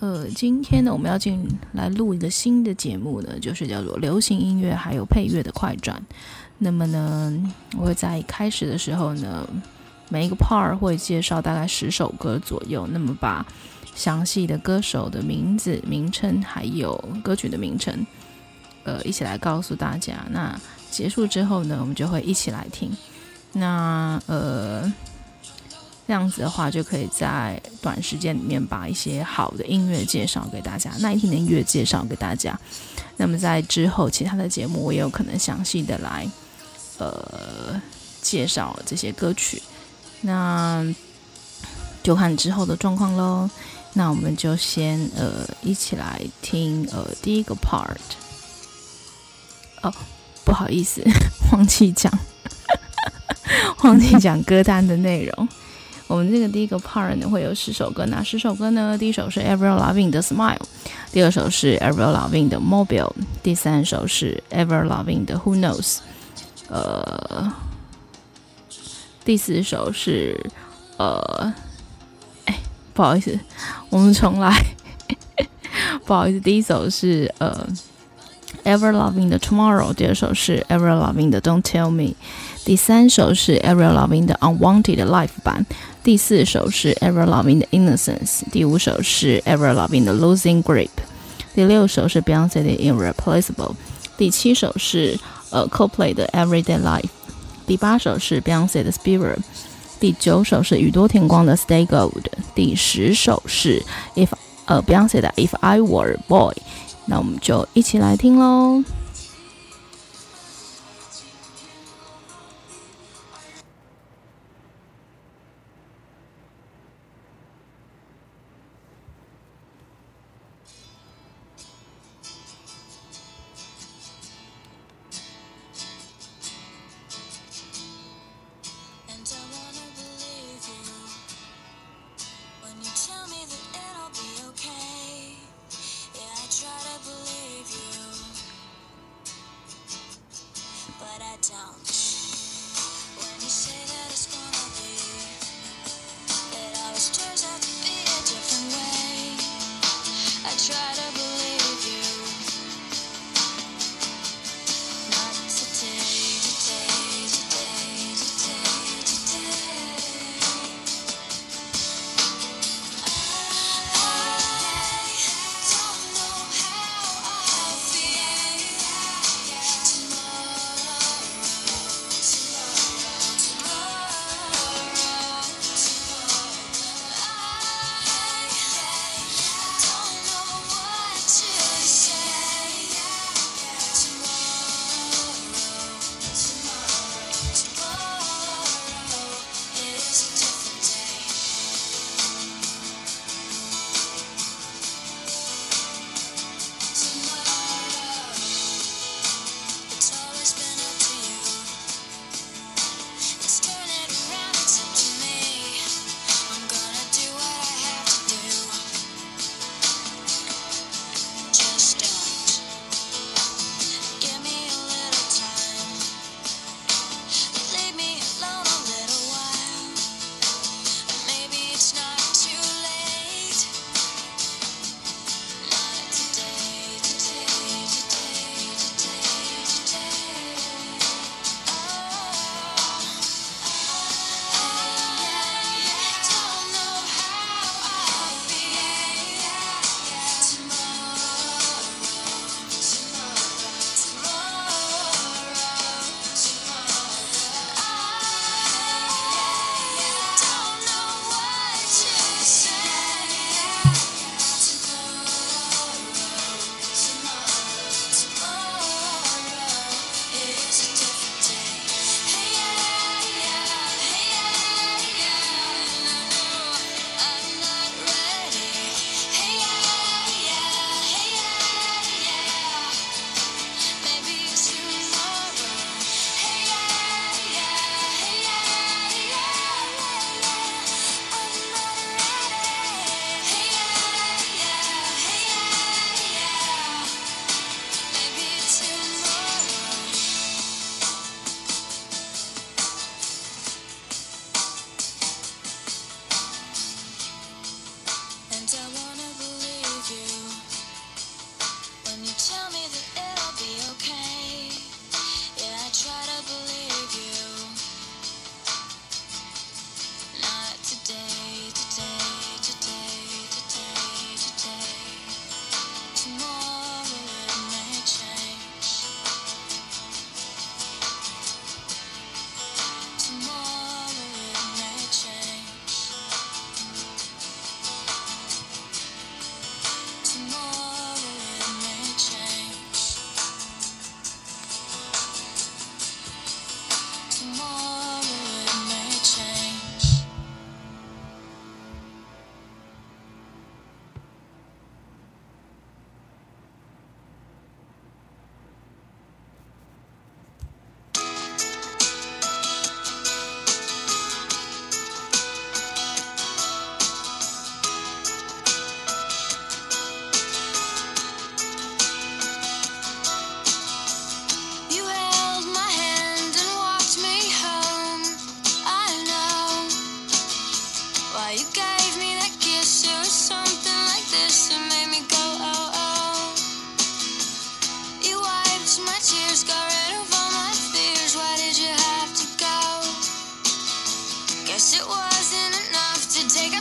呃，今天呢，我们要进来录一个新的节目呢，就是叫做流行音乐还有配乐的快转。那么呢，我会在开始的时候呢，每一个 part 会介绍大概十首歌左右，那么把详细的歌手的名字、名称还有歌曲的名称，呃，一起来告诉大家。那结束之后呢，我们就会一起来听。那呃。这样子的话，就可以在短时间里面把一些好的音乐介绍给大家，耐听的音乐介绍给大家。那么在之后其他的节目，我也有可能详细的来呃介绍这些歌曲。那就看之后的状况喽。那我们就先呃一起来听呃第一个 part。哦，不好意思，忘记讲，忘记讲歌单的内容。我们这个第一个 part 呢，会有十首歌，哪十首歌呢？第一首是 Avril Lavigne 的 Smile，第二首是 Avril Lavigne 的 Mobile，第三首是 Avril Lavigne 的 Who Knows，呃，第四首是呃，哎，不好意思，我们重来，不好意思，第一首是呃 Everloving 的 Tomorrow，第二首是 Everloving 的 Don't Tell Me，第三首是 Avril Lavigne 的 Unwanted Life 版。第四首是 Avril Lavigne 的 Innocence，第五首是 Avril Lavigne 的 Losing Grip，第六首是 Beyonce 的 Irreplaceable，第七首是呃 Coldplay 的 Everyday Life，第八首是 Beyonce 的 Spirit，第九首是宇多田光的 Stay Gold，第十首是 If 呃 Beyonce 的 If I Were Boy，那我们就一起来听喽。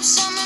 some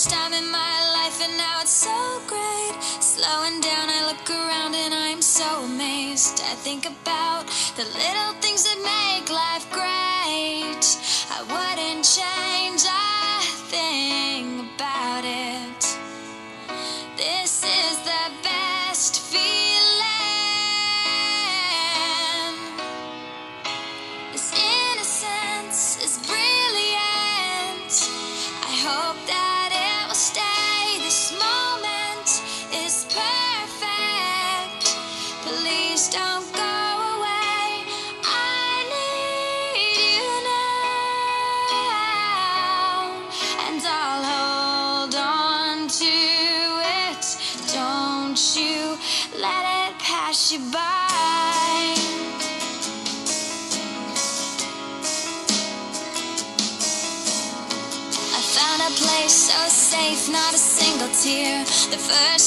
first time in my life, and now it's so great. Slowing down, I look around and I'm so amazed. I think about the little things that make life great. I wouldn't change a thing about it. This is the first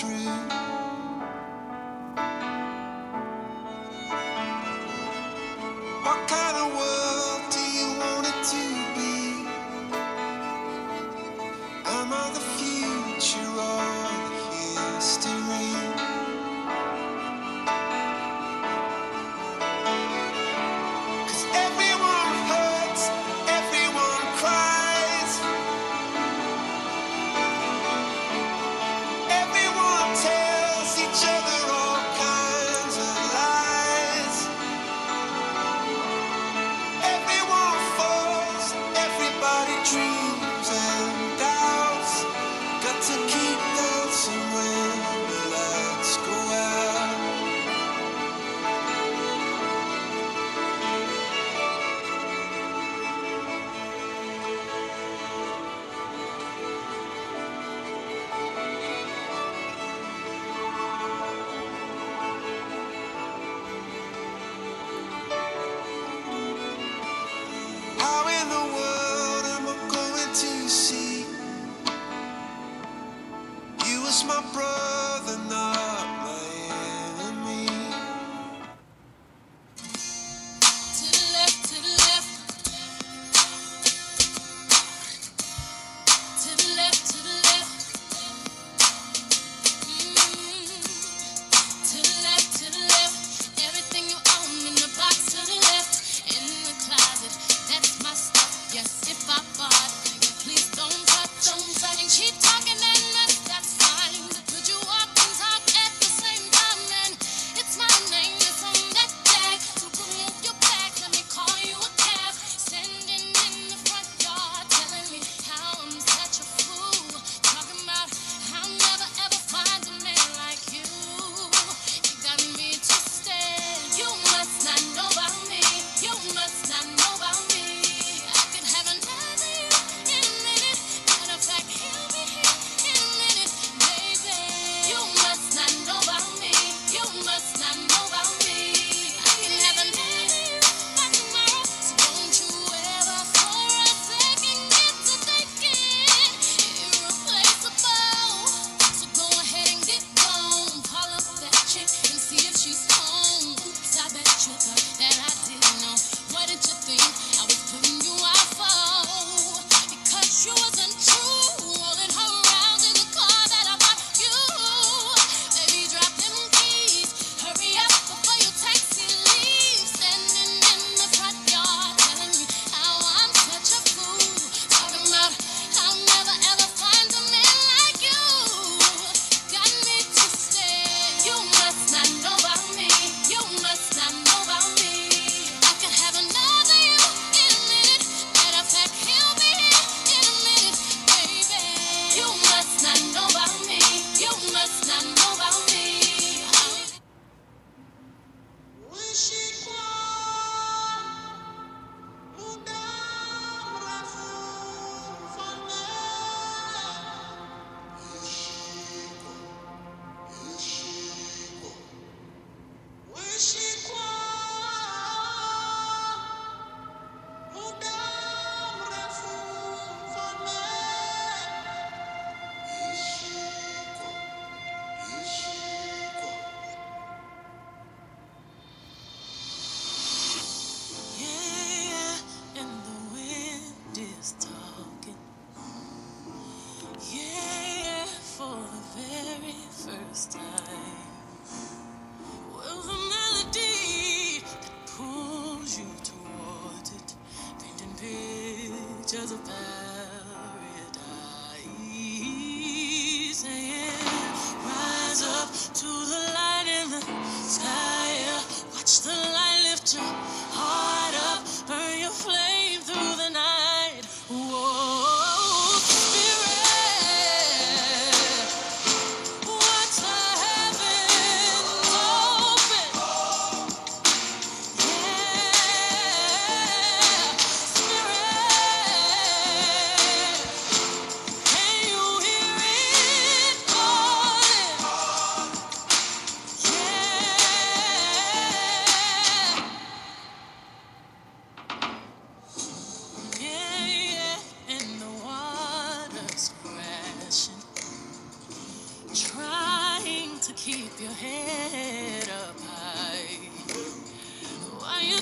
through this time.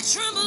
tremble.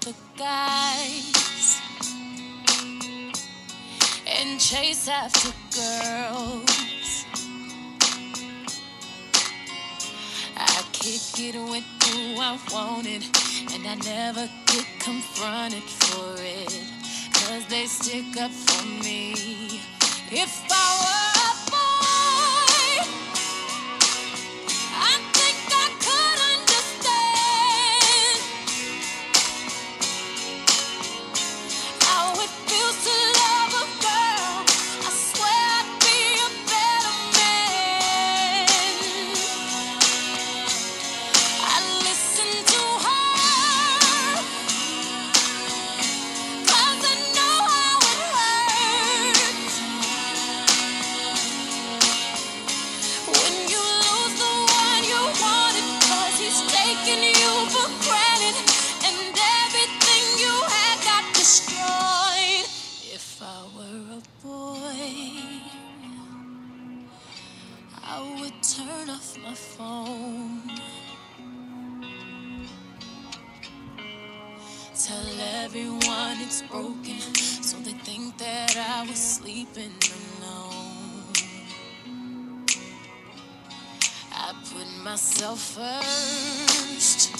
the guys and chase after girls. I kick it get with who I wanted, and I never get confronted for it, cause they stick up for me. everyone it's broken. So they think that I was sleeping alone. I put myself first.